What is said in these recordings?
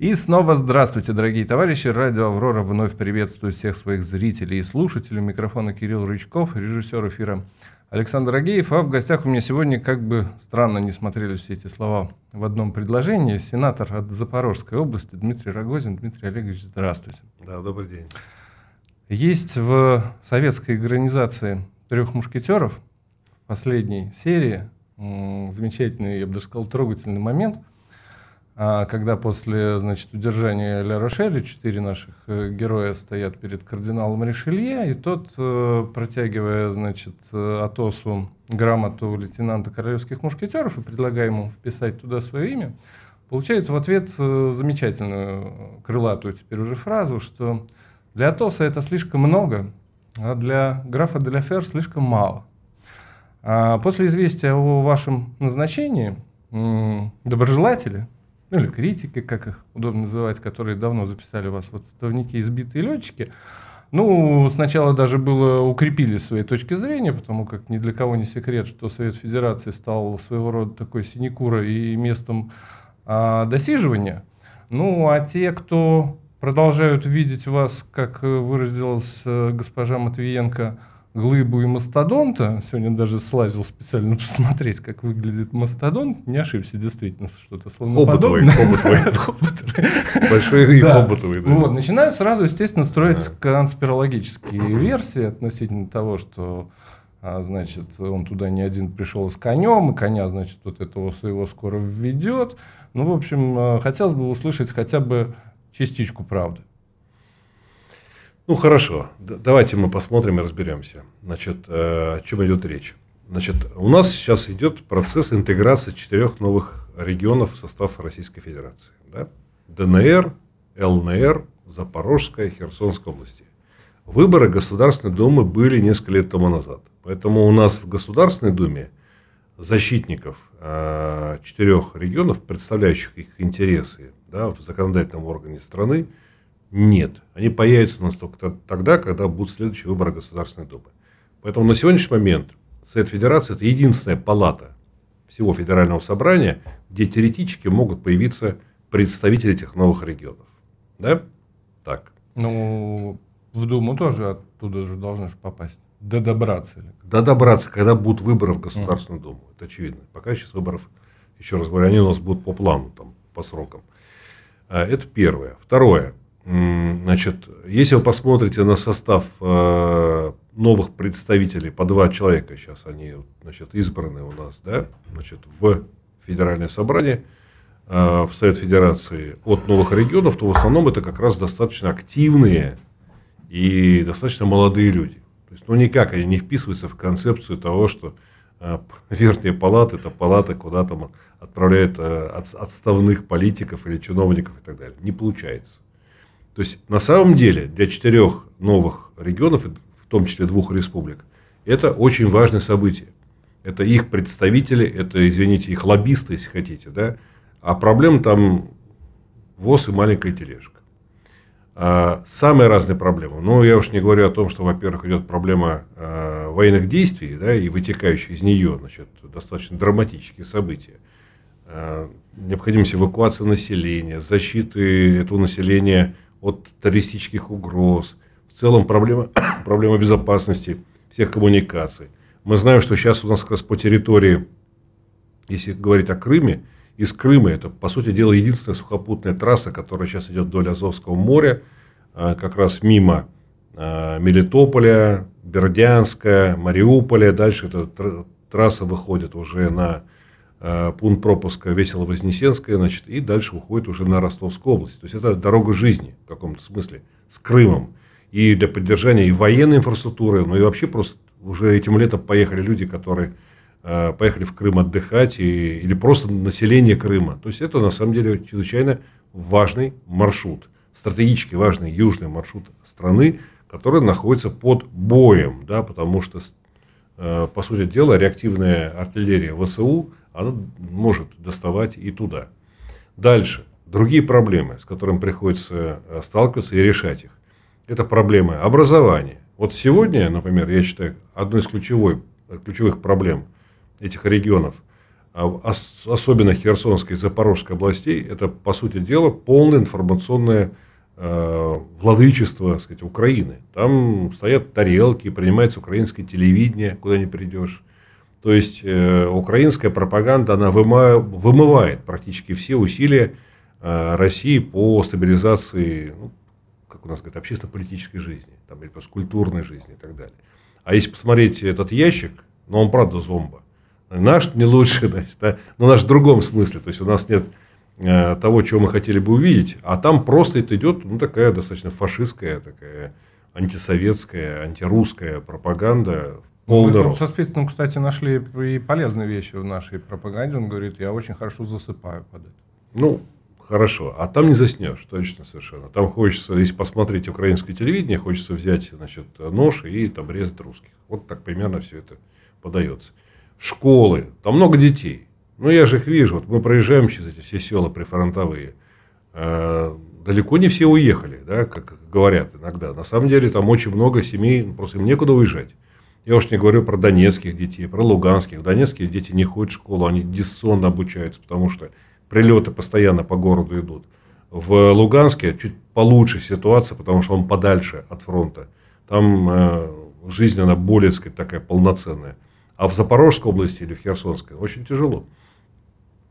И снова здравствуйте, дорогие товарищи. Радио «Аврора» вновь приветствует всех своих зрителей и слушателей. Микрофона Кирилл Рычков, режиссер эфира Александр Агеев. А в гостях у меня сегодня, как бы странно не смотрели все эти слова в одном предложении, сенатор от Запорожской области Дмитрий Рогозин. Дмитрий Олегович, здравствуйте. Да, добрый день. Есть в советской экранизации «Трех мушкетеров» последней серии замечательный, я бы даже сказал, трогательный момент – когда после значит, удержания Ля Рошеля четыре наших э, героя стоят перед кардиналом Ришелье, и тот, э, протягивая значит, э, Атосу грамоту лейтенанта королевских мушкетеров и предлагая ему вписать туда свое имя, получает в ответ замечательную крылатую теперь уже фразу, что для Атоса это слишком много, а для графа де Фер слишком мало. А после известия о вашем назначении доброжелатели ну или критики, как их удобно называть, которые давно записали вас в отставники избитые летчики, ну, сначала даже было укрепили свои точки зрения, потому как ни для кого не секрет, что Совет Федерации стал своего рода такой синекурой и местом а, досиживания. Ну, а те, кто продолжают видеть вас, как выразилась э, госпожа Матвиенко, глыбу и мастодонта. Сегодня даже слазил специально посмотреть, как выглядит мастодонт. Не ошибся, действительно, что-то слоноподобное. Хоботовый. Большой и хоботовый. Вот, начинают сразу, естественно, строить конспирологические версии относительно того, что а, значит, он туда не один пришел с конем, и коня, значит, вот этого своего скоро введет. Ну, в общем, а, хотелось бы услышать хотя бы частичку правды. Ну хорошо, давайте мы посмотрим и разберемся. Значит, э, о чем идет речь. Значит, у нас сейчас идет процесс интеграции четырех новых регионов в состав Российской Федерации. Да? ДНР, ЛНР, Запорожская, Херсонская области. Выборы Государственной Думы были несколько лет тому назад. Поэтому у нас в Государственной Думе защитников э, четырех регионов, представляющих их интересы да, в законодательном органе страны, нет. Они появятся настолько тогда, когда будут следующие выборы Государственной Думы. Поэтому на сегодняшний момент Совет Федерации – это единственная палата всего Федерального собрания, где теоретически могут появиться представители этих новых регионов. Да? Так. Ну, в Думу тоже оттуда же должны же попасть. До добраться. Или? До добраться, когда будут выборы в Государственную. Думу. Это очевидно. Пока сейчас выборов, еще раз говорю, они у нас будут по плану, там, по срокам. А, это первое. Второе. Значит, если вы посмотрите на состав э, новых представителей, по два человека сейчас они значит, избраны у нас да, значит, в Федеральное собрание, э, в Совет Федерации от новых регионов, то в основном это как раз достаточно активные и достаточно молодые люди. То есть, ну, никак они не вписываются в концепцию того, что э, верхняя палата – это палата, куда там отправляют отставных политиков или чиновников и так далее. Не получается. То есть на самом деле для четырех новых регионов, в том числе двух республик, это очень важное событие. Это их представители, это, извините, их лоббисты, если хотите. Да? А проблем там ВОЗ и маленькая тележка. А самые разные проблемы. Ну, я уж не говорю о том, что, во-первых, идет проблема э, военных действий, да, и вытекающие из нее, значит, достаточно драматические события. Э, необходимость эвакуации населения, защиты этого населения от террористических угроз, в целом проблема, проблема безопасности всех коммуникаций. Мы знаем, что сейчас у нас как раз по территории, если говорить о Крыме, из Крыма это, по сути дела, единственная сухопутная трасса, которая сейчас идет вдоль Азовского моря, а, как раз мимо а, Мелитополя, Бердянска, Мариуполя. Дальше эта трасса выходит уже на пункт пропуска Весело-Вознесенская, значит, и дальше уходит уже на Ростовскую область. То есть это дорога жизни в каком-то смысле с Крымом. И для поддержания и военной инфраструктуры, ну и вообще просто уже этим летом поехали люди, которые э, поехали в Крым отдыхать, и, или просто население Крыма. То есть это на самом деле чрезвычайно важный маршрут, стратегически важный южный маршрут страны, который находится под боем, да, потому что, э, по сути дела, реактивная артиллерия ВСУ – оно может доставать и туда. Дальше. Другие проблемы, с которыми приходится э, сталкиваться и решать их. Это проблемы образования. Вот сегодня, например, я считаю, одной из ключевой, ключевых проблем этих регионов а особенно Херсонской и Запорожской областей, это, по сути дела, полное информационное э, владычество сказать, Украины. Там стоят тарелки, принимается украинское телевидение, куда не придешь. То есть, э, украинская пропаганда, она выма, вымывает практически все усилия э, России по стабилизации, ну, как у нас говорят, общественно-политической жизни, там, или просто культурной жизни и так далее. А если посмотреть этот ящик, ну, он правда зомба. Наш не лучше, значит, да? но наш в другом смысле. То есть, у нас нет э, того, чего мы хотели бы увидеть, а там просто это идет, ну, такая достаточно фашистская, такая антисоветская, антирусская пропаганда Полный ну, со Спицыным, кстати, нашли и полезные вещи в нашей пропаганде. Он говорит, я очень хорошо засыпаю под это. Ну, хорошо. А там не заснешь, точно совершенно. Там хочется, если посмотреть украинское телевидение, хочется взять значит, нож и там резать русских. Вот так примерно все это подается школы, там много детей. Ну, я же их вижу, вот мы проезжаем через эти все села прифронтовые. Э, далеко не все уехали, да, как говорят иногда. На самом деле там очень много семей, просто им некуда уезжать. Я уж не говорю про донецких детей, про луганских. Донецкие дети не ходят в школу, они диссонно обучаются, потому что прилеты постоянно по городу идут. В Луганске чуть получше ситуация, потому что он подальше от фронта. Там э, жизнь, она более, так сказать, такая полноценная. А в Запорожской области или в Херсонской очень тяжело.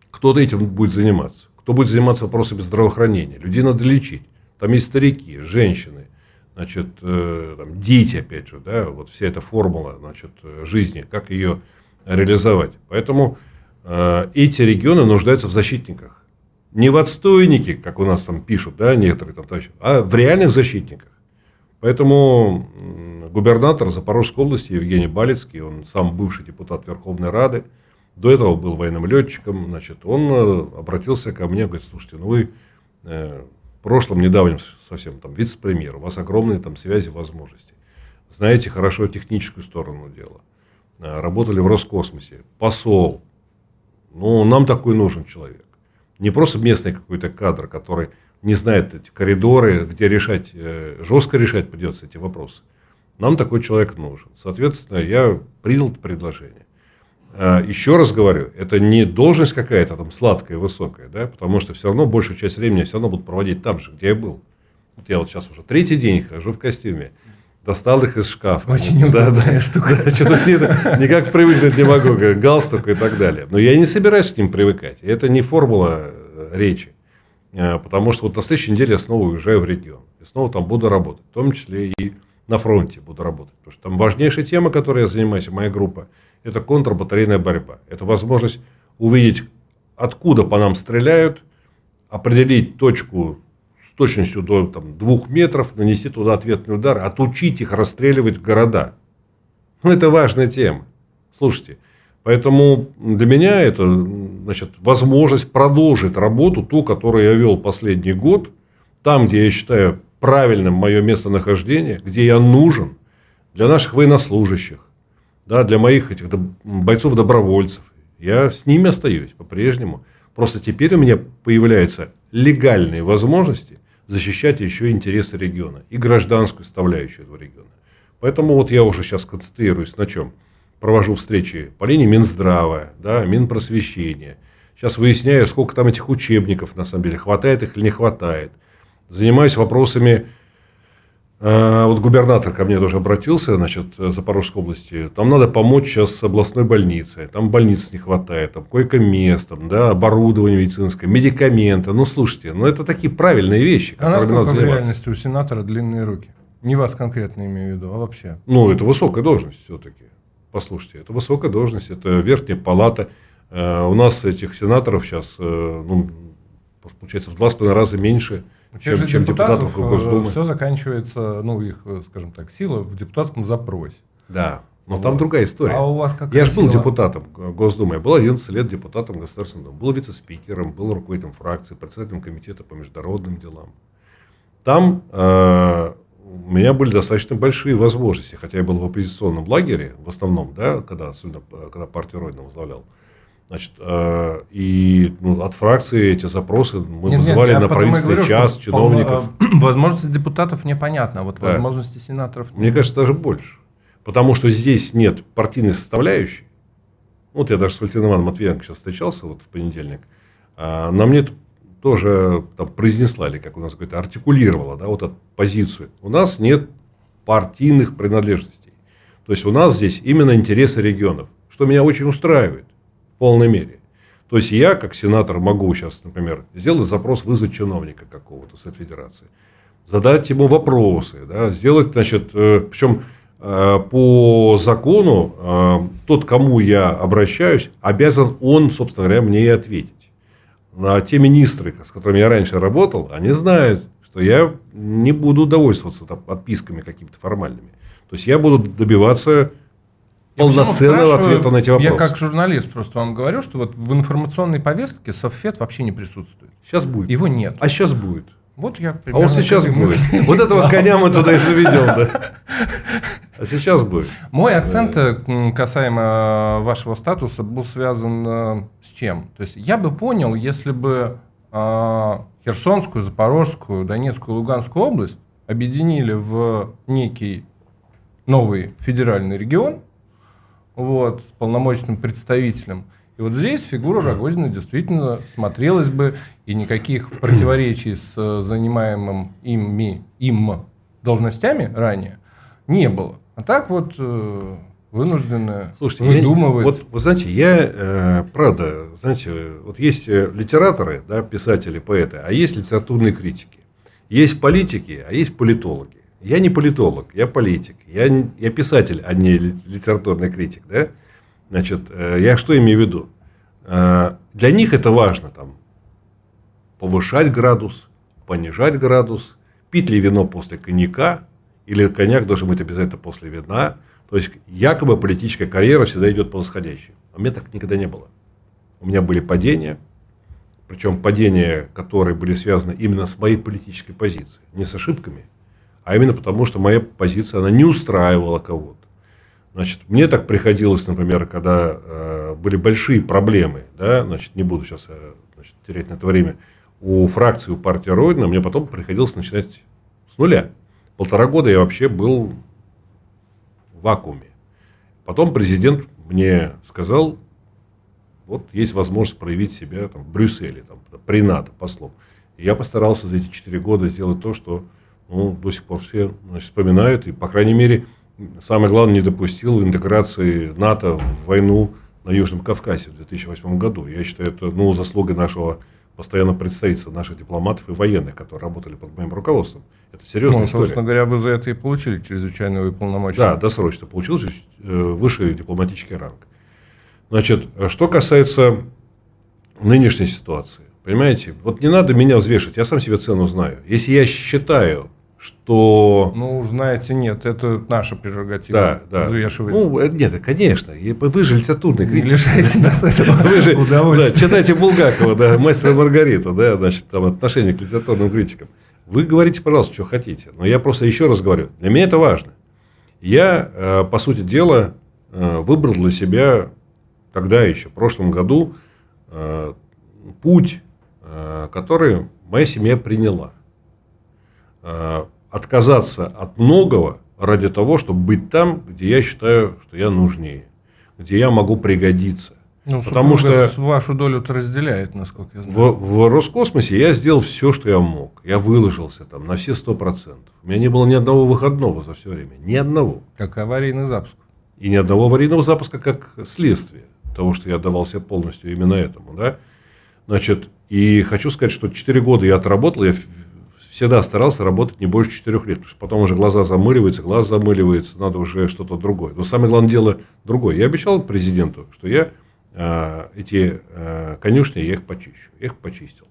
Кто-то этим будет заниматься. Кто будет заниматься вопросами здравоохранения. Людей надо лечить. Там есть старики, женщины, значит, э, там, дети, опять же, да, вот вся эта формула значит, жизни, как ее реализовать. Поэтому э, эти регионы нуждаются в защитниках. Не в отстойнике, как у нас там пишут, да, некоторые там, а в реальных защитниках. Поэтому губернатор Запорожской области Евгений Балецкий, он сам бывший депутат Верховной Рады, до этого был военным летчиком, значит, он э, обратился ко мне, говорит, слушайте, ну вы э, прошлом, недавнем совсем там вице-премьер, у вас огромные там связи, возможности, знаете хорошо техническую сторону дела, э, работали в Роскосмосе, посол, ну, нам такой нужен человек. Не просто местный какой-то кадр, который не знает эти коридоры, где решать, э, жестко решать придется эти вопросы. Нам такой человек нужен. Соответственно, я принял предложение. А, еще раз говорю, это не должность какая-то там сладкая, высокая, да, потому что все равно большую часть времени я все равно буду проводить там же, где я был. Вот я вот сейчас уже третий день хожу в костюме. Достал их из шкафа. Очень да, да, штука. Да, что-то никак привыкнуть не могу, как галстук и так далее. Но я не собираюсь к ним привыкать. Это не формула э, речи. А, потому что вот на следующей неделе я снова уезжаю в регион. И снова там буду работать. В том числе и на фронте буду работать. Потому что там важнейшая тема, которой я занимаюсь, моя группа, это контрбатарейная борьба. Это возможность увидеть, откуда по нам стреляют, определить точку с точностью до там, двух метров, нанести туда ответный удар, отучить их расстреливать города. Ну, это важная тема. Слушайте, Поэтому для меня это значит, возможность продолжить работу, ту, которую я вел последний год, там, где я считаю правильным мое местонахождение, где я нужен для наших военнослужащих, да, для моих этих бойцов-добровольцев. Я с ними остаюсь по-прежнему. Просто теперь у меня появляются легальные возможности защищать еще интересы региона и гражданскую составляющую этого региона. Поэтому вот я уже сейчас концентрируюсь на чем – провожу встречи по линии Минздрава, да, Минпросвещения. Сейчас выясняю, сколько там этих учебников, на самом деле, хватает их или не хватает. Занимаюсь вопросами вот губернатор ко мне тоже обратился, значит, Запорожской области. Там надо помочь сейчас с областной больницей. Там больниц не хватает, там койко-мест, там, да, оборудование медицинское, медикаменты. Ну, слушайте, ну, это такие правильные вещи. А насколько в реальности у сенатора длинные руки? Не вас конкретно имею в виду, а вообще. Ну, это высокая должность все-таки. Послушайте, это высокая должность, это верхняя палата. Э, у нас этих сенаторов сейчас, э, ну, получается, в два с половиной раза меньше, чем, чем депутатов, депутатов Госдумы. Все заканчивается, ну, их, скажем так, сила в депутатском запросе. Да. Но вот. там другая история. А у вас как Я же был депутатом Госдумы. Я был 11 лет депутатом Государственного Дума. Был вице-спикером, был руководителем фракции, председателем комитета по международным делам. Там э, у меня были достаточно большие возможности, хотя я был в оппозиционном лагере, в основном, да, когда, особенно когда партию Родина возглавлял. Значит, э, и ну, от фракции эти запросы мы нет, вызывали нет, на правительственный говорю, час чиновников. Э, возможности депутатов непонятно, а вот да. возможности сенаторов. Мне кажется, даже больше. Потому что здесь нет партийной составляющей. Вот я даже с Валентином Ивановым Матвиенко сейчас встречался вот в понедельник. Она мне тоже там, произнесла, или как у нас говорит, артикулировала да, вот эту позицию. У нас нет партийных принадлежностей. То есть у нас здесь именно интересы регионов, что меня очень устраивает полной мере. То есть я, как сенатор, могу сейчас, например, сделать запрос, вызвать чиновника какого-то с федерации, задать ему вопросы, да, сделать, значит, э, причем э, по закону э, тот, кому я обращаюсь, обязан он, собственно говоря, мне и ответить. А те министры, с которыми я раньше работал, они знают, что я не буду довольствоваться там, отписками какими-то формальными. То есть я буду добиваться полноценного ответа на эти вопросы. Я как журналист просто вам говорю, что вот в информационной повестке Софет вообще не присутствует. Сейчас будет. Его нет. А сейчас будет. Вот я А вот сейчас будет. Вот этого коня мы туда и заведем, да. А сейчас будет. Мой акцент э, касаемо вашего статуса был связан э, с чем? То есть я бы понял, если бы э, Херсонскую, Запорожскую, Донецкую, Луганскую область объединили в некий новый федеральный регион, вот, с полномочным представителем. И вот здесь фигура Рогозина действительно смотрелась бы, и никаких противоречий с э, занимаемым ими, им должностями ранее не было. А так вот э, вынуждены Слушайте, выдумывать. Я, вот, вы знаете, я, э, правда, знаете, вот есть литераторы, да, писатели, поэты, а есть литературные критики. Есть политики, а есть политологи. Я не политолог, я политик, я, я писатель, а не литературный критик. Да? Значит, э, я что имею в виду? Э, для них это важно там, повышать градус, понижать градус, пить ли вино после коньяка, или коньяк должен быть обязательно после вина. То есть, якобы политическая карьера всегда идет по восходящей. А у меня так никогда не было. У меня были падения, причем падения, которые были связаны именно с моей политической позицией, не с ошибками, а именно потому, что моя позиция, она не устраивала кого-то. Значит, мне так приходилось, например, когда э, были большие проблемы, да, значит, не буду сейчас э, значит, терять на это время, у фракции, у партии Родина, мне потом приходилось начинать с нуля. Полтора года я вообще был в вакууме. Потом президент мне сказал, вот есть возможность проявить себя там, в Брюсселе, там, при НАТО, послом. И я постарался за эти четыре года сделать то, что ну, до сих пор все значит, вспоминают. И, по крайней мере, самое главное, не допустил интеграции НАТО в войну на Южном Кавказе в 2008 году. Я считаю, это ну, заслуга нашего постоянно представительства, наших дипломатов и военных, которые работали под моим руководством. Это серьезная ну, история. Собственно говоря, вы за это и получили чрезвычайного полномочия. Да, досрочно получился э, высший дипломатический ранг. Значит, что касается нынешней ситуации. Понимаете, вот не надо меня взвешивать, я сам себе цену знаю. Если я считаю, что... Ну, знаете, нет, это наша прерогатива. Да, да. Взвешивать. Ну, э, нет, конечно. Вы же литературный критик. Не лишайте нас этого вы же, удовольствия. Да, читайте Булгакова, да, мастера Маргарита, да, значит, там отношение к литературным критикам. Вы говорите, пожалуйста, что хотите. Но я просто еще раз говорю, для меня это важно. Я, э, по сути дела, э, выбрал для себя тогда еще, в прошлом году, путь, который моя семья приняла отказаться от многого ради того, чтобы быть там, где я считаю, что я нужнее, где я могу пригодиться. Ну, Потому что вашу долю разделяет, насколько я знаю. В, в Роскосмосе я сделал все, что я мог. Я выложился там на все сто процентов. У меня не было ни одного выходного за все время. Ни одного. Как аварийный запуск. И ни одного аварийного запуска как следствие того, что я отдавал полностью именно этому. Да? Значит, и хочу сказать, что 4 года я отработал, я всегда старался работать не больше четырех лет, потому что потом уже глаза замыливаются, глаз замыливается, надо уже что-то другое. Но самое главное дело другое. Я обещал президенту, что я э, эти э, конюшни, я их почищу. Я их почистил.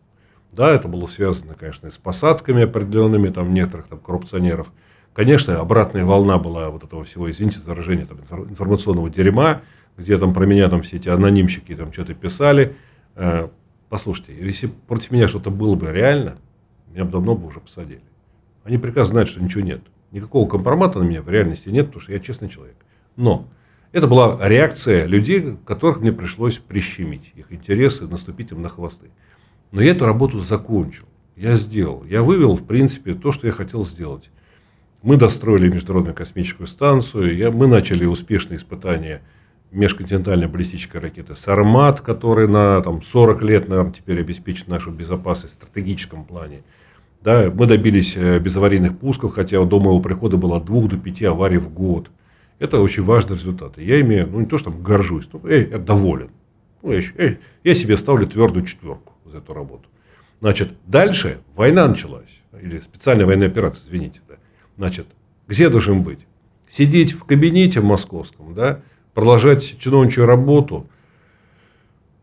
Да, это было связано, конечно, с посадками определенными, там, некоторых там, коррупционеров. Конечно, обратная волна была вот этого всего, извините за выражение, там, информационного дерьма, где там про меня там все эти анонимщики там что-то писали. Э, послушайте, если против меня что-то было бы реально, меня бы давно бы уже посадили. Они прекрасно знают, что ничего нет. Никакого компромата на меня в реальности нет, потому что я честный человек. Но это была реакция людей, которых мне пришлось прищемить. Их интересы, наступить им на хвосты. Но я эту работу закончил. Я сделал. Я вывел, в принципе, то, что я хотел сделать. Мы достроили Международную космическую станцию. Я, мы начали успешные испытания межконтинентальной баллистической ракеты «Сармат», который на там, 40 лет, наверное, теперь обеспечит нашу безопасность в стратегическом плане. Да, мы добились э, безаварийных пусков, хотя до моего прихода было от 2 до 5 аварий в год. Это очень важный результат. Я ими, ну не то, что там горжусь, но я, я доволен. Ну, я, я, я себе ставлю твердую четверку за эту работу. Значит, дальше война началась. Или специальная военная операция, извините. Да. Значит, где должен быть? Сидеть в кабинете московском, да, продолжать чиновничью работу.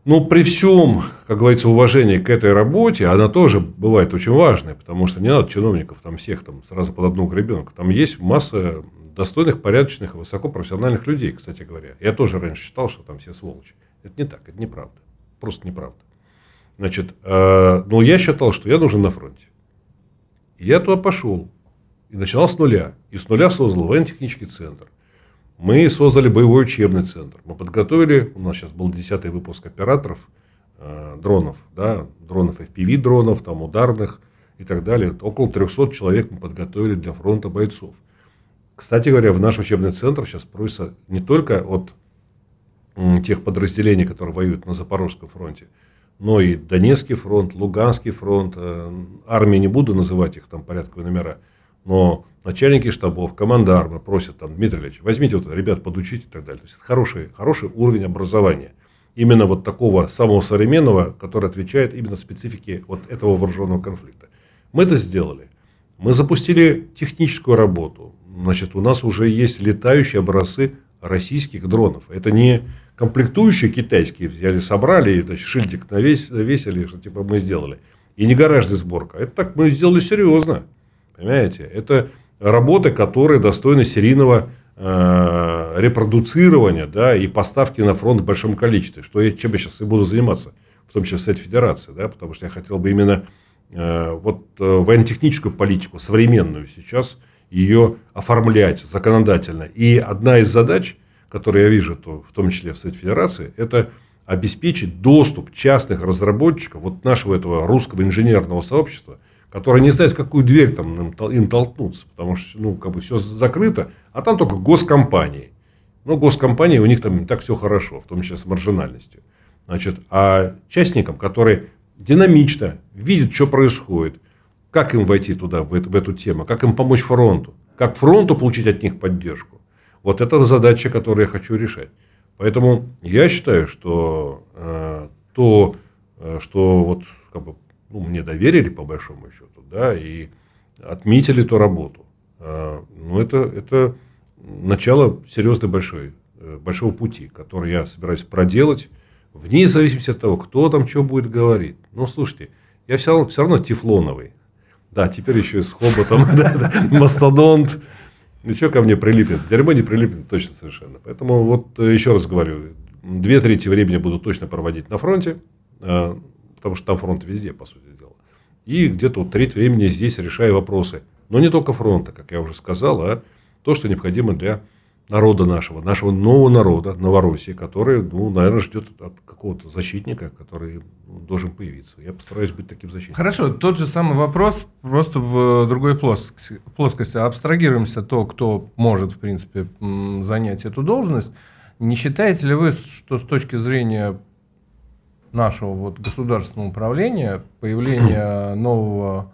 Ну, при всем, как говорится, уважении к этой работе, она тоже бывает очень важной, потому что не надо чиновников там всех там сразу под одну гребенку. Там есть масса достойных, порядочных и высокопрофессиональных людей, кстати говоря. Я тоже раньше считал, что там все сволочи. Это не так, это неправда. Просто неправда. Значит, э, ну, я считал, что я нужен на фронте. Я туда пошел. И начинал с нуля. И с нуля создал военно-технический центр. Мы создали боевой учебный центр. Мы подготовили, у нас сейчас был 10 выпуск операторов э, дронов, да, дронов FPV дронов, там ударных и так далее. Около 300 человек мы подготовили для фронта бойцов. Кстати говоря, в наш учебный центр сейчас просится не только от тех подразделений, которые воюют на Запорожском фронте, но и Донецкий фронт, Луганский фронт, э, армии не буду называть их там порядковые номера, но начальники штабов, командармы просят там, Дмитрий Ильич, возьмите вот ребят, подучите и так далее. То есть, хороший, хороший уровень образования. Именно вот такого самого современного, который отвечает именно специфике вот этого вооруженного конфликта. Мы это сделали. Мы запустили техническую работу. Значит, у нас уже есть летающие образцы российских дронов. Это не комплектующие китайские взяли, собрали, значит, шильдик навесили, что типа мы сделали. И не гаражная сборка. Это так мы сделали серьезно. Понимаете? Это работы, которые достойны серийного э, репродуцирования да, и поставки на фронт в большом количестве. Что я, чем я сейчас и буду заниматься, в том числе с этой федерацией. Да, потому что я хотел бы именно э, вот, э, военно-техническую политику, современную сейчас, ее оформлять законодательно. И одна из задач, которые я вижу, то, в том числе в Совете Федерации, это обеспечить доступ частных разработчиков, вот нашего этого русского инженерного сообщества – которые не знают, в какую дверь там им толкнуться, потому что ну, как бы все закрыто, а там только госкомпании. Ну, госкомпании у них там не так все хорошо, в том числе с маржинальностью. Значит, а частникам, которые динамично видят, что происходит, как им войти туда, в эту, в эту тему, как им помочь фронту, как фронту получить от них поддержку. Вот это задача, которую я хочу решать. Поэтому я считаю, что э, то, э, что вот как бы ну, мне доверили по большому счету, да, и отметили эту работу. А, ну, это, это начало серьезной большой, э, большого пути, который я собираюсь проделать, вне зависимости от того, кто там что будет говорить. Ну, слушайте, я все равно, все равно тефлоновый. Да, теперь еще и с хоботом, мастодонт. Ну, что ко мне прилипнет? Дерьмо не прилипнет точно совершенно. Поэтому вот э, еще раз говорю, две трети времени буду точно проводить на фронте. Потому что там фронт везде, по сути дела. И где-то вот треть времени здесь решаю вопросы. Но не только фронта, как я уже сказал, а то, что необходимо для народа нашего, нашего нового народа, Новороссии, который, ну, наверное, ждет от какого-то защитника, который должен появиться. Я постараюсь быть таким защитником. Хорошо, тот же самый вопрос, просто в другой плоскости. плоскости. Абстрагируемся то, кто может, в принципе, занять эту должность. Не считаете ли вы, что с точки зрения нашего вот государственного управления, появление нового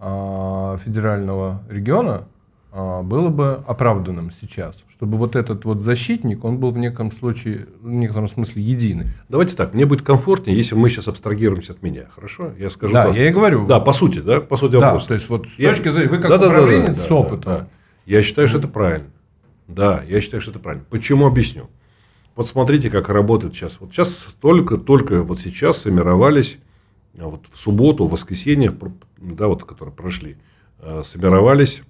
э, федерального региона э, было бы оправданным сейчас, чтобы вот этот вот защитник, он был в неком случае, в некотором смысле единый. Давайте так, мне будет комфортнее, если мы сейчас абстрагируемся от меня, хорошо? Я скажу. Да, по... я и говорю. Да, по сути, да, по сути да, вопроса. то есть вот с я... точки зрения, вы как да, управленец да, да, да, с опытом. Да, да. Я считаю, что это правильно. Да, я считаю, что это правильно. Почему объясню? Вот смотрите, как работает сейчас. Вот сейчас только, только вот сейчас сформировались, а вот в субботу, в воскресенье, да, вот, которые прошли, э, сформировались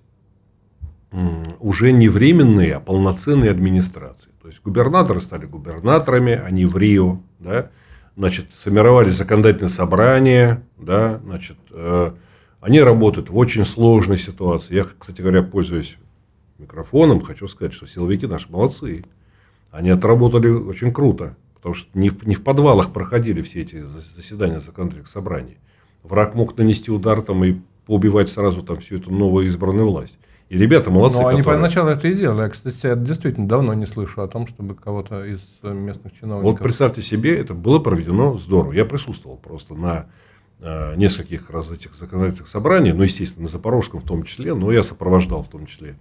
уже не временные, а полноценные администрации. То есть губернаторы стали губернаторами, они в Рио, да, значит, сформировались законодательные собрания, да, значит, э, они работают в очень сложной ситуации. Я, кстати говоря, пользуюсь микрофоном, хочу сказать, что силовики наши молодцы. Они отработали очень круто, потому что не в, не в подвалах проходили все эти заседания законодательных собраний. Враг мог нанести удар там и поубивать сразу там всю эту новую избранную власть. И ребята молодцы. Ну, они поначалу это и делали. Я, кстати, я действительно давно не слышу о том, чтобы кого-то из местных чиновников... Вот представьте себе, это было проведено здорово. Я присутствовал просто на э, нескольких раз этих законодательных собраний, ну, естественно, на Запорожском в том числе, но я сопровождал в том числе э,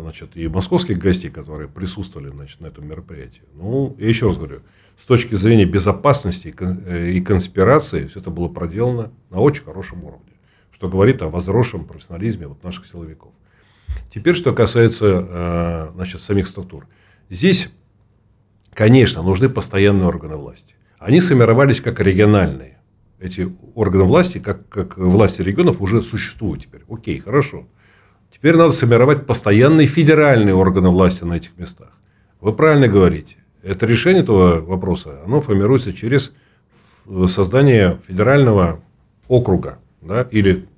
значит, и московских гостей, которые присутствовали значит, на этом мероприятии. Ну, я еще раз говорю, с точки зрения безопасности и конспирации, все это было проделано на очень хорошем уровне что говорит о возросшем профессионализме вот наших силовиков. Теперь, что касается э, значит, самих структур. Здесь, конечно, нужны постоянные органы власти. Они сформировались как региональные. Эти органы власти, как, как власти регионов, уже существуют теперь. Окей, хорошо. Теперь надо сформировать постоянные федеральные органы власти на этих местах. Вы правильно говорите. Это решение этого вопроса, оно формируется через создание федерального округа да, или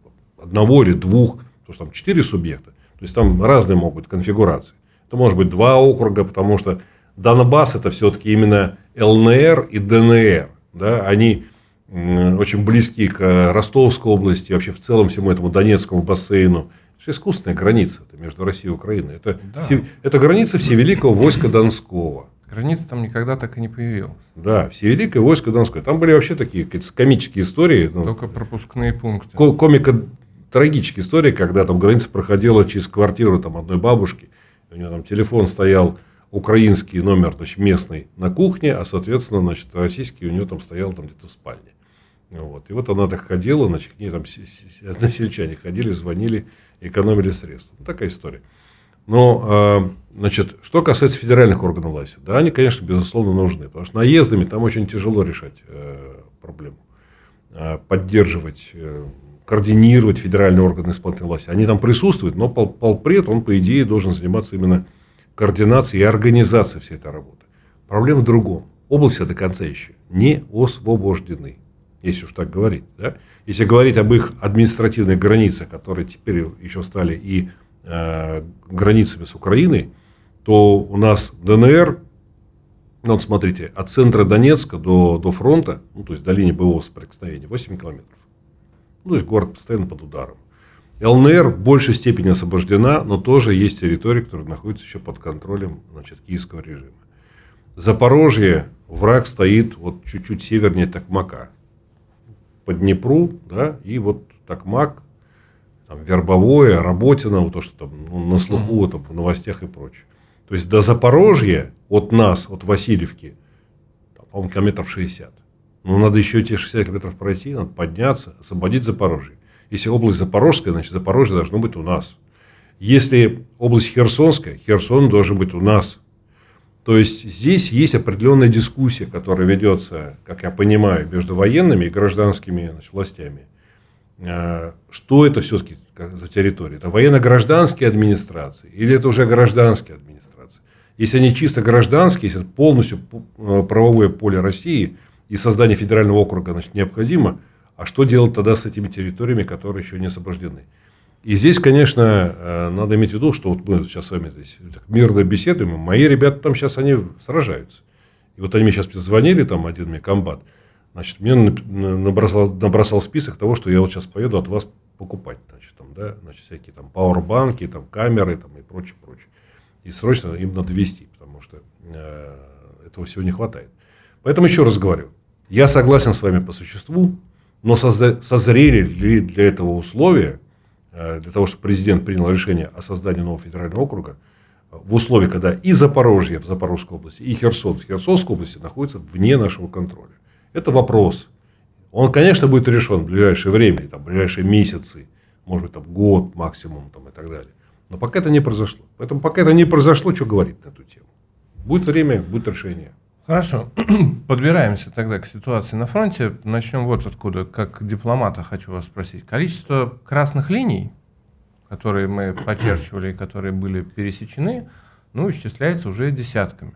одного или двух, потому что там четыре субъекта. То есть там разные могут быть конфигурации. Это может быть два округа, потому что Донбасс это все-таки именно ЛНР и ДНР. Да? Они очень близки к Ростовской области, вообще в целом всему этому Донецкому бассейну. Это искусственная граница это между Россией и Украиной. Это, да. все, это граница Всевеликого войска Донского. Граница там никогда так и не появилась. Да, Всевеликое войско Донское. Там были вообще такие комические истории. Ну, Только пропускные пункты. Комика трагические истории, когда там граница проходила через квартиру там, одной бабушки. У нее там телефон стоял украинский номер значит, местный на кухне, а, соответственно, значит, российский у нее там стоял там где-то в спальне. Вот. И вот она так ходила, значит, к ней там односельчане ходили, звонили, экономили средства. Ну, такая история. Но, а, значит, что касается федеральных органов власти, да, они, конечно, безусловно, нужны, потому что наездами там очень тяжело решать э, проблему, а, поддерживать, э, координировать федеральные органы исполнительной власти. Они там присутствуют, но пол, полпред, он, по идее, должен заниматься именно координацией и организацией всей этой работы. Проблема в другом. Области до конца еще не освобождены, если уж так говорить. Да? Если говорить об их административных границах, которые теперь еще стали и Э, границами с Украиной, то у нас ДНР, ну вот смотрите, от центра Донецка до, до фронта, ну то есть до линии боевого соприкосновения, 8 километров. Ну, то есть город постоянно под ударом. ЛНР в большей степени освобождена, но тоже есть территория, которая находится еще под контролем значит, киевского режима. Запорожье, враг стоит вот чуть-чуть севернее Токмака. По Днепру, да, и вот Токмак, там, вербовое, Работино, вот то, что там ну, на слуху там, в новостях и прочее. То есть до Запорожья от нас, от Васильевки, там, по-моему, километров 60. Но надо еще эти 60 километров пройти, надо подняться, освободить Запорожье. Если область Запорожская, значит Запорожье должно быть у нас. Если область Херсонская, Херсон должен быть у нас. То есть здесь есть определенная дискуссия, которая ведется, как я понимаю, между военными и гражданскими значит, властями. А, что это все-таки за территория? Это военно-гражданские администрации или это уже гражданские администрации? Если они чисто гражданские, если это полностью э, правовое поле России и создание федерального округа значит, необходимо, а что делать тогда с этими территориями, которые еще не освобождены? И здесь, конечно, э, надо иметь в виду, что вот мы сейчас с вами здесь мирно беседуем, мои ребята там сейчас они сражаются. И вот они мне сейчас звонили, там один мне комбат – Значит, мне набросал, набросал список того, что я вот сейчас поеду от вас покупать. Значит, там, да, значит, всякие там пауэрбанки, там, камеры там, и прочее, прочее. И срочно им надо вести, потому что э, этого всего не хватает. Поэтому еще раз говорю, я согласен с вами по существу, но созрели ли для этого условия, для того, чтобы президент принял решение о создании нового федерального округа, в условиях, когда и Запорожье в Запорожской области, и Херсон в Херсонской области находятся вне нашего контроля. Это вопрос. Он, конечно, будет решен в ближайшее время, там, в ближайшие месяцы, может быть, там, год максимум там, и так далее. Но пока это не произошло. Поэтому пока это не произошло, что говорить на эту тему? Будет время, будет решение. Хорошо. Подбираемся тогда к ситуации на фронте. Начнем вот откуда. Как дипломата хочу вас спросить. Количество красных линий, которые мы подчерчивали, которые были пересечены, ну, исчисляется уже десятками.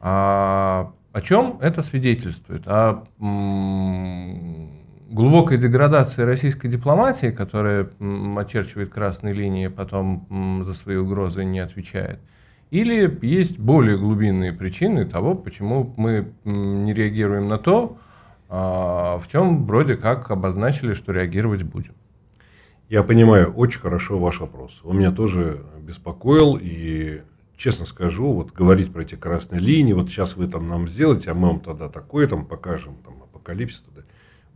А о чем это свидетельствует? О глубокой деградации российской дипломатии, которая очерчивает красные линии, потом за свои угрозы не отвечает. Или есть более глубинные причины того, почему мы не реагируем на то, а, в чем вроде как обозначили, что реагировать будем. Я понимаю очень хорошо ваш вопрос. Он меня тоже беспокоил. И честно скажу, вот говорить про эти красные линии, вот сейчас вы там нам сделаете, а мы вам тогда такое там покажем, там апокалипсис. Тогда.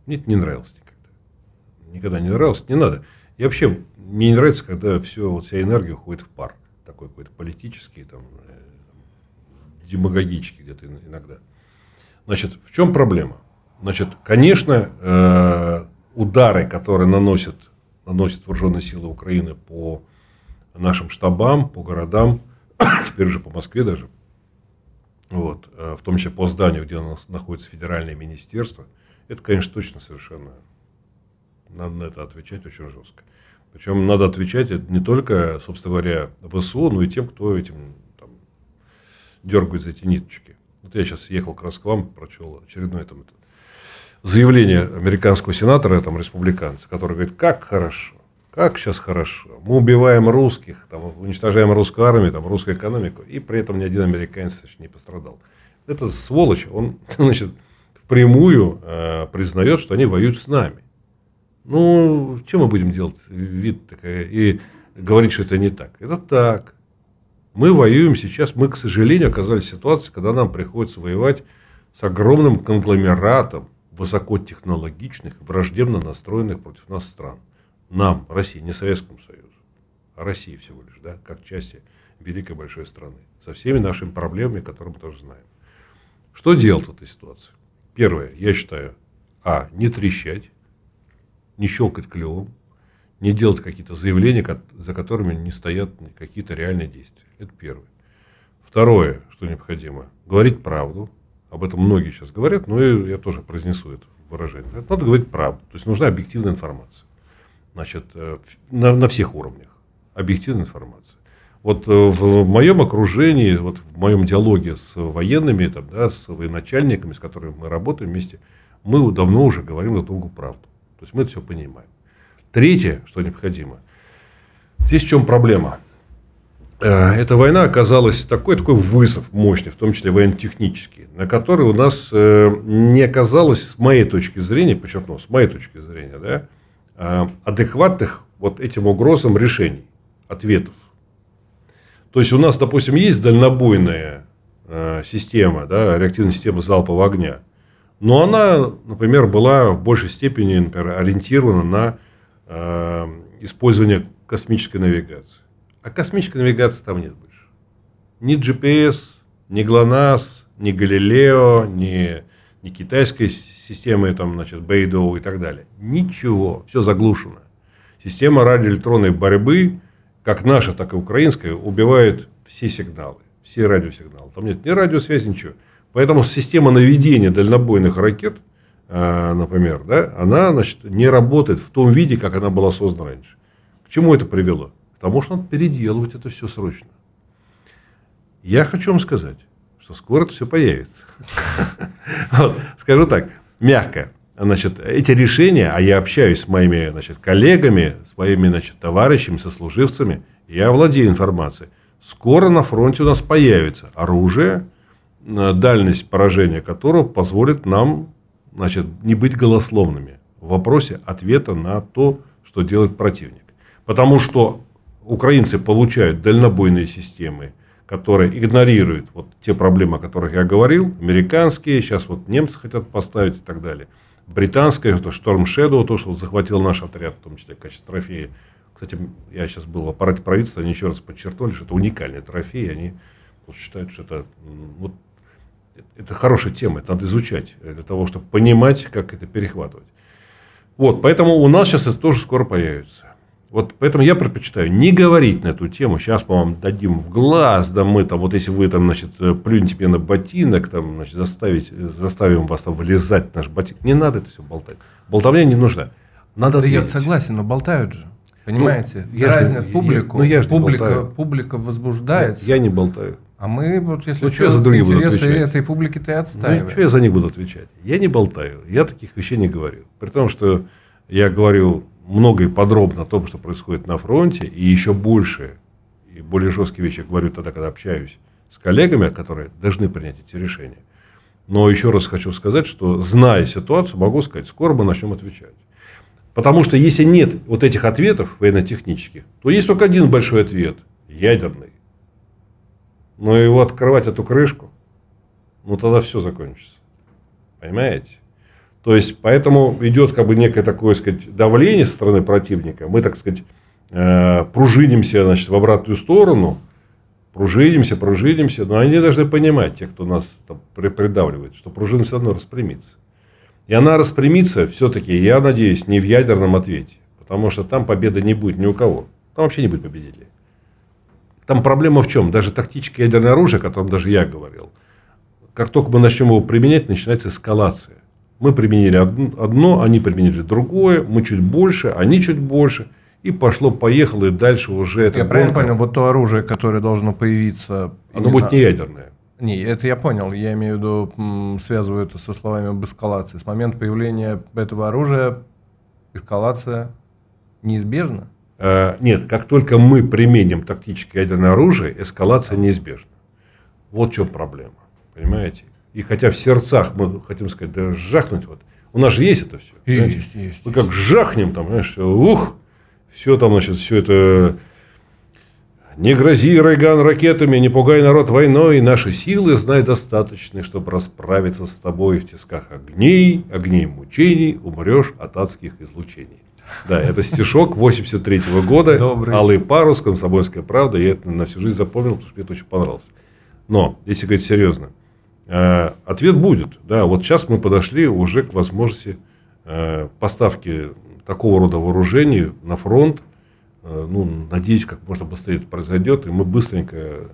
Мне это не нравилось никогда. Никогда не нравилось, не надо. И вообще, мне не нравится, когда все, вот вся энергия уходит в пар. Такой какой-то политический, там, э, демагогический где-то иногда. Значит, в чем проблема? Значит, конечно, э, удары, которые наносят, наносят вооруженные силы Украины по нашим штабам, по городам, теперь уже по Москве даже, вот, э, в том числе по зданию, где у нас находится федеральное министерство, это, конечно, точно совершенно надо на это отвечать очень жестко. Причем надо отвечать не только, собственно говоря, ВСУ, но и тем, кто этим там, дергает за эти ниточки. Вот я сейчас ехал как раз к вам, прочел очередное там, это, заявление американского сенатора, там, республиканца, который говорит, как хорошо, как сейчас хорошо. Мы убиваем русских, там, уничтожаем русскую армию, там, русскую экономику, и при этом ни один американец не пострадал. Это сволочь, он значит, впрямую э, признает, что они воюют с нами. Ну, чем мы будем делать вид такая и говорить, что это не так? Это так. Мы воюем сейчас, мы, к сожалению, оказались в ситуации, когда нам приходится воевать с огромным конгломератом высокотехнологичных, враждебно настроенных против нас стран. Нам, России, не Советскому Союзу, а России всего лишь, да, как части великой большой страны. Со всеми нашими проблемами, которые мы тоже знаем. Что делать в этой ситуации? Первое, я считаю, а, не трещать, не щелкать клювом, не делать какие-то заявления, за которыми не стоят какие-то реальные действия. Это первое. Второе, что необходимо, говорить правду. Об этом многие сейчас говорят, но я тоже произнесу это выражение. Надо говорить правду. То есть нужна объективная информация. Значит, э, на, на всех уровнях. Объективная информация. Вот э, в моем окружении, вот в моем диалоге с военными, там, да, с военачальниками, с которыми мы работаем вместе, мы давно уже говорим друг другу правду. Есть мы это все понимаем. Третье, что необходимо. Здесь в чем проблема? Э, эта война оказалась такой, такой вызов мощный, в том числе военно-технический, на который у нас э, не оказалось, с моей точки зрения, подчеркну, с моей точки зрения, да, э, адекватных вот этим угрозам решений, ответов. То есть у нас, допустим, есть дальнобойная система, да, реактивная система залпового огня – но она, например, была в большей степени например, ориентирована на э, использование космической навигации. А космической навигации там нет больше. Ни GPS, ни ГЛОНАСС, ни Галилео, ни, ни китайской системы, там, значит, Бейдоу и так далее. Ничего, все заглушено. Система радиоэлектронной борьбы, как наша, так и украинская, убивает все сигналы, все радиосигналы. Там нет ни радиосвязи, ничего. Поэтому система наведения дальнобойных ракет, э, например, да, она значит, не работает в том виде, как она была создана раньше. К чему это привело? К тому, что надо переделывать это все срочно. Я хочу вам сказать, что скоро это все появится. Скажу так, мягко. Значит, эти решения, а я общаюсь с моими значит, коллегами, с моими значит, товарищами, сослуживцами, я владею информацией. Скоро на фронте у нас появится оружие, дальность поражения которого позволит нам значит, не быть голословными в вопросе ответа на то, что делает противник. Потому что украинцы получают дальнобойные системы, которые игнорируют вот те проблемы, о которых я говорил, американские, сейчас вот немцы хотят поставить и так далее. Британская, это Storm Shadow, то, что захватил наш отряд, в том числе в качестве трофея. Кстати, я сейчас был в аппарате правительства, они еще раз подчеркнули, что это уникальный трофей, они считают, что это вот, это хорошая тема, это надо изучать для того, чтобы понимать, как это перехватывать. Вот, поэтому у нас сейчас это тоже скоро появится. Вот поэтому я предпочитаю не говорить на эту тему. Сейчас мы вам дадим в глаз, да мы там, вот если вы там, значит, плюнете мне на ботинок, там, значит, заставить, заставим вас там вылезать наш ботинок. Не надо это все болтать. Болтовня не нужна. Надо да я согласен, но болтают же. Понимаете? Ну, Дразнят публику. Я, ну, я же публика, публика возбуждается. Я, я не болтаю. А мы, вот, если ну, что, я за другие интересы этой публики ты отстаиваешь. Ну, что я за них буду отвечать? Я не болтаю. Я таких вещей не говорю. При том, что я говорю много и подробно о том, что происходит на фронте, и еще больше, и более жесткие вещи я говорю тогда, когда общаюсь с коллегами, которые должны принять эти решения. Но еще раз хочу сказать, что зная ситуацию, могу сказать, скоро мы начнем отвечать. Потому что если нет вот этих ответов военно-технических, то есть только один большой ответ – ядерный. Но его открывать эту крышку, ну тогда все закончится. Понимаете? То есть, поэтому идет как бы некое такое, сказать, давление со стороны противника. Мы, так сказать, э, пружинимся значит, в обратную сторону, пружинимся, пружинимся, но они должны понимать, те, кто нас там придавливает, что пружина все равно распрямится. И она распрямится все-таки, я надеюсь, не в ядерном ответе. Потому что там победы не будет ни у кого. Там вообще не будет победителей. Там проблема в чем? Даже тактическое ядерное оружие, о котором даже я говорил, как только мы начнем его применять, начинается эскалация. Мы применили одно, они применили другое, мы чуть больше, они чуть больше. И пошло-поехало, и дальше уже это... Я правильно понял, вот то оружие, которое должно появиться... Оно именно... будет не ядерное. Не, это я понял. Я имею в виду, связываю это со словами об эскалации. С момента появления этого оружия эскалация неизбежна? Э, нет, как только мы применим тактическое ядерное оружие, эскалация неизбежна. Вот в чем проблема. Понимаете? И хотя в сердцах мы хотим сказать, да жахнуть вот. У нас же есть это все. Есть, есть. Мы как жахнем там, знаешь, ух, все там, значит, все это не грози, Рейган, ракетами, не пугай народ войной. Наши силы, знай, достаточны, чтобы расправиться с тобой в тисках огней, огней мучений, умрешь от адских излучений. Да, это стишок 83 -го года. Добрый. Алый парус, комсомольская правда. Я это на всю жизнь запомнил, потому что мне это очень понравилось. Но, если говорить серьезно, э, ответ будет. Да, вот сейчас мы подошли уже к возможности э, поставки такого рода вооружений на фронт Э, ну, надеюсь, как можно быстрее это произойдет, и мы быстренько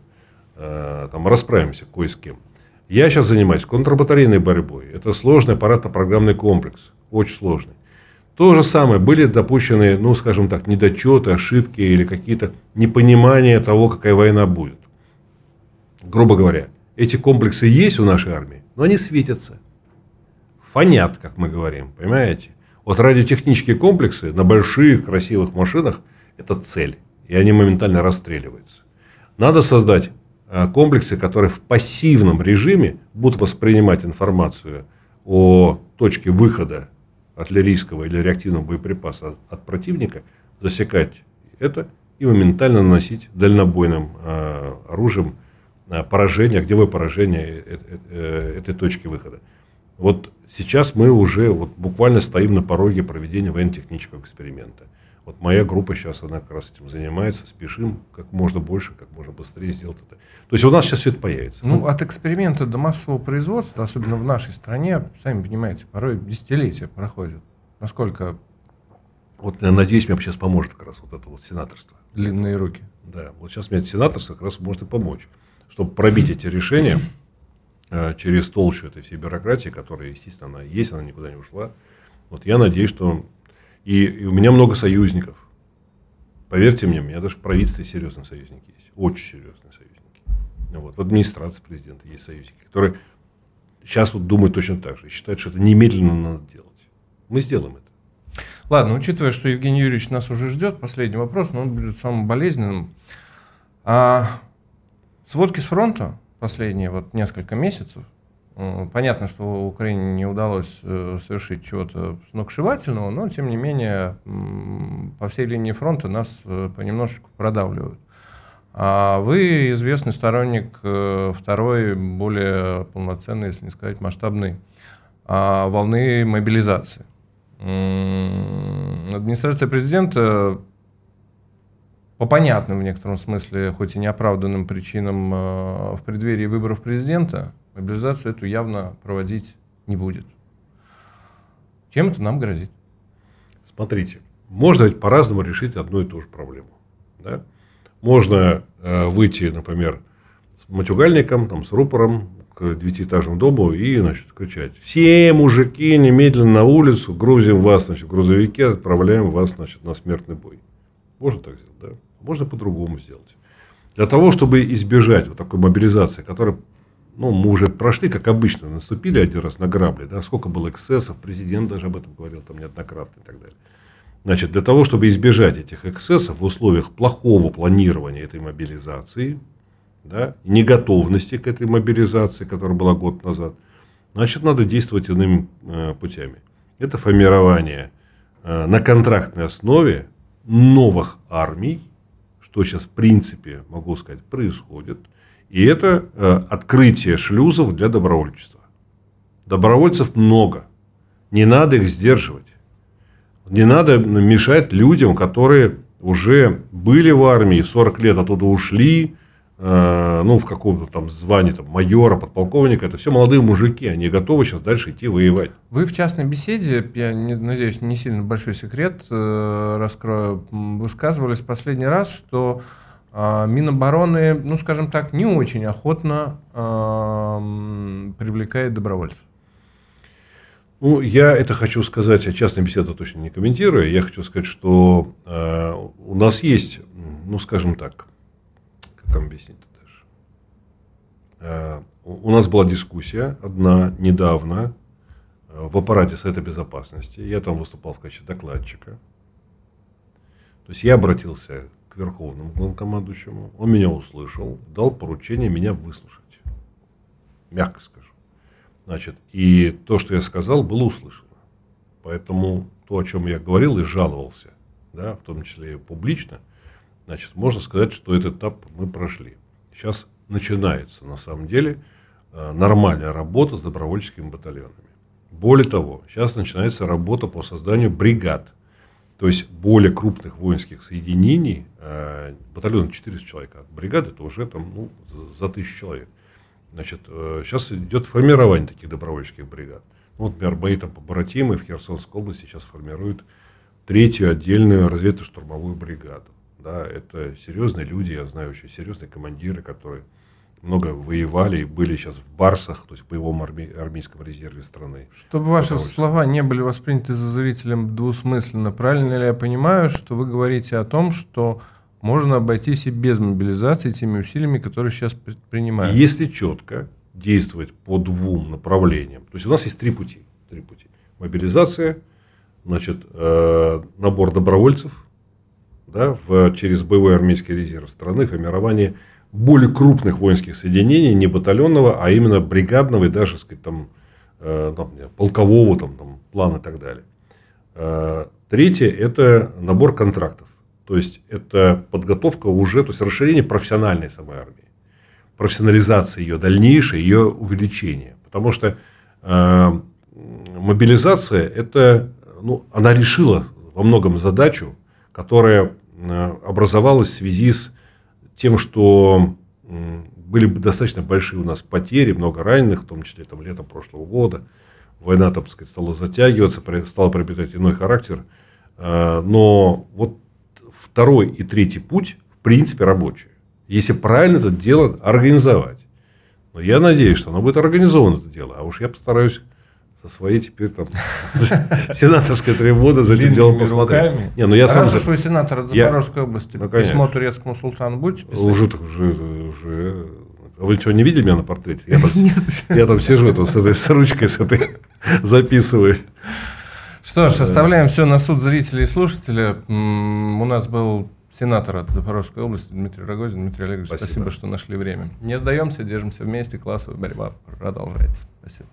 там расправимся кое с кем. Я сейчас занимаюсь контрбатарейной борьбой. Это сложный аппаратно-программный комплекс, очень сложный. То же самое, были допущены, ну, скажем так, недочеты, ошибки или какие-то непонимания того, какая война будет. Грубо говоря, эти комплексы есть у нашей армии, но они светятся. Фонят, как мы говорим, понимаете? Вот радиотехнические комплексы на больших красивых машинах это цель. И они моментально расстреливаются. Надо создать э, комплексы, которые в пассивном режиме будут воспринимать информацию о точке выхода артиллерийского или реактивного боеприпаса от противника, засекать это и моментально наносить дальнобойным э, оружием э, поражение, огневое поражение этой точки выхода. Вот сейчас мы уже вот буквально стоим на пороге проведения военно-технического эксперимента. Вот моя группа сейчас, она как раз этим занимается, спешим как можно больше, как можно быстрее сделать это. То есть у нас сейчас все это появится. Ну, от эксперимента до массового производства, особенно в нашей стране, сами понимаете, порой десятилетия проходят. Насколько... Вот я надеюсь, мне сейчас поможет как раз вот это вот сенаторство. Длинные руки. Да, вот сейчас мне это сенаторство как раз может и помочь, чтобы пробить эти решения э, через толщу этой всей бюрократии, которая, естественно, она есть, она никуда не ушла. Вот я надеюсь, что и, и у меня много союзников. Поверьте мне, у меня даже в правительстве серьезные союзники есть. Очень серьезные союзники. Вот. В администрации президента есть союзники, которые сейчас вот думают точно так же. Считают, что это немедленно надо делать. Мы сделаем это. Ладно, учитывая, что Евгений Юрьевич нас уже ждет, последний вопрос, но он будет самым болезненным. А сводки с фронта последние вот несколько месяцев понятно, что Украине не удалось э, совершить чего-то сногсшибательного, но тем не менее по всей линии фронта нас э, понемножечку продавливают. А вы известный сторонник второй, более полноценной, если не сказать масштабной, а, волны мобилизации. Администрация президента по понятным в некотором смысле, хоть и неоправданным причинам в преддверии выборов президента мобилизацию эту явно проводить не будет. Чем это нам грозит? Смотрите, можно ведь по-разному решить одну и ту же проблему. Да? Можно э, выйти, например, с матюгальником, там, с рупором к девятиэтажному дому и значит, кричать. Все мужики немедленно на улицу, грузим вас значит, в грузовике, отправляем вас значит, на смертный бой. Можно так сделать, да? Можно по-другому сделать. Для того, чтобы избежать вот такой мобилизации, которая ну, мы уже прошли, как обычно, наступили один раз на грабли, да, сколько было эксцессов, президент даже об этом говорил там неоднократно и так далее. Значит, для того, чтобы избежать этих эксцессов в условиях плохого планирования этой мобилизации, да, неготовности к этой мобилизации, которая была год назад, значит, надо действовать иными э, путями. Это формирование э, на контрактной основе новых армий, что сейчас в принципе, могу сказать, происходит. И это э, открытие шлюзов для добровольчества. Добровольцев много. Не надо их сдерживать. Не надо мешать людям, которые уже были в армии, 40 лет оттуда ушли, э, ну, в каком-то там звании там, майора, подполковника. Это все молодые мужики, они готовы сейчас дальше идти воевать. Вы в частной беседе, я не, надеюсь, не сильно большой секрет э, раскрою, высказывались последний раз, что Минобороны, ну, скажем так, не очень охотно э, привлекает добровольцев. Ну, я это хочу сказать, я частной беседы точно не комментирую. Я хочу сказать, что э, у нас есть, ну, скажем так, как вам объяснить даже? Э, у нас была дискуссия одна недавно в аппарате Совета Безопасности. Я там выступал в качестве докладчика. То есть я обратился к Верховному главнокомандующему, он меня услышал, дал поручение меня выслушать. Мягко скажу. Значит, и то, что я сказал, было услышано. Поэтому то, о чем я говорил и жаловался, да, в том числе и публично, значит, можно сказать, что этот этап мы прошли. Сейчас начинается, на самом деле, э, нормальная работа с добровольческими батальонами. Более того, сейчас начинается работа по созданию бригад, то есть более крупных воинских соединений, э, батальон 400 человек, а бригады это уже там, ну, за тысячу человек. Значит, сейчас э, идет формирование таких добровольческих бригад. Ну, вот, например, бои там побратимы в Херсонской области сейчас формируют третью отдельную разведно-штурмовую бригаду. Да, это серьезные люди, я знаю очень серьезные командиры, которые много воевали и были сейчас в Барсах, то есть в боевом арми- армейском резерве страны. Чтобы ваши слова не были восприняты за зрителем двусмысленно, правильно ли я понимаю, что вы говорите о том, что можно обойтись и без мобилизации теми усилиями, которые сейчас предпринимают. Если четко действовать по двум направлениям, то есть у нас есть три пути. Три пути. Мобилизация, значит, э, набор добровольцев да, в, через боевой армейский резерв страны, формирование более крупных воинских соединений, не батальонного, а именно бригадного и даже сказать, там, э, там, полкового там, там, плана и так далее. Э, третье – это набор контрактов. То есть это подготовка уже, то есть расширение профессиональной самой армии, профессионализация ее, дальнейшее ее увеличение. Потому что э, мобилизация это, ну, она решила во многом задачу, которая э, образовалась в связи с тем, что были достаточно большие у нас потери, много раненых, в том числе там, летом прошлого года. Война, так сказать, стала затягиваться, стала приобретать иной характер. Э, но вот второй и третий путь, в принципе, рабочие. Если правильно это дело организовать. Но я надеюсь, что оно будет организовано, это дело. А уж я постараюсь со своей теперь там сенаторской трибуны за этим делом посмотреть. Не, ну я сам Раз уж вы сенатор от Запорожской области, ну, письмо турецкому султану будете писать? Уже, уже, уже. Вы что, не видели меня на портрете? Я там, я там сижу там, с, этой, с ручкой с этой записываю. Что ж, оставляем все на суд зрителей и слушателей. У нас был сенатор от Запорожской области Дмитрий Рогозин. Дмитрий Олегович, спасибо. спасибо, что нашли время. Не сдаемся, держимся вместе, классовая борьба продолжается. Спасибо.